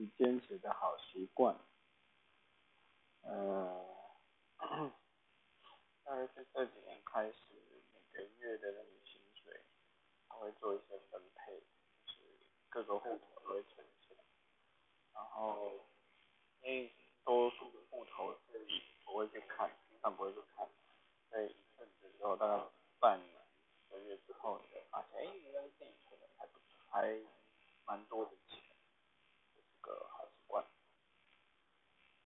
你坚持的好习惯。呃，大概是这几年开始，每个月的那个薪水，他会做一些分配，就是各个户头都会存起来，然后因为多数的户头这里不会去看，经常不会去看，所以一阵子之后，大概半年、一个月之后，你会发现，哎，原来自己存的还不还蛮多的。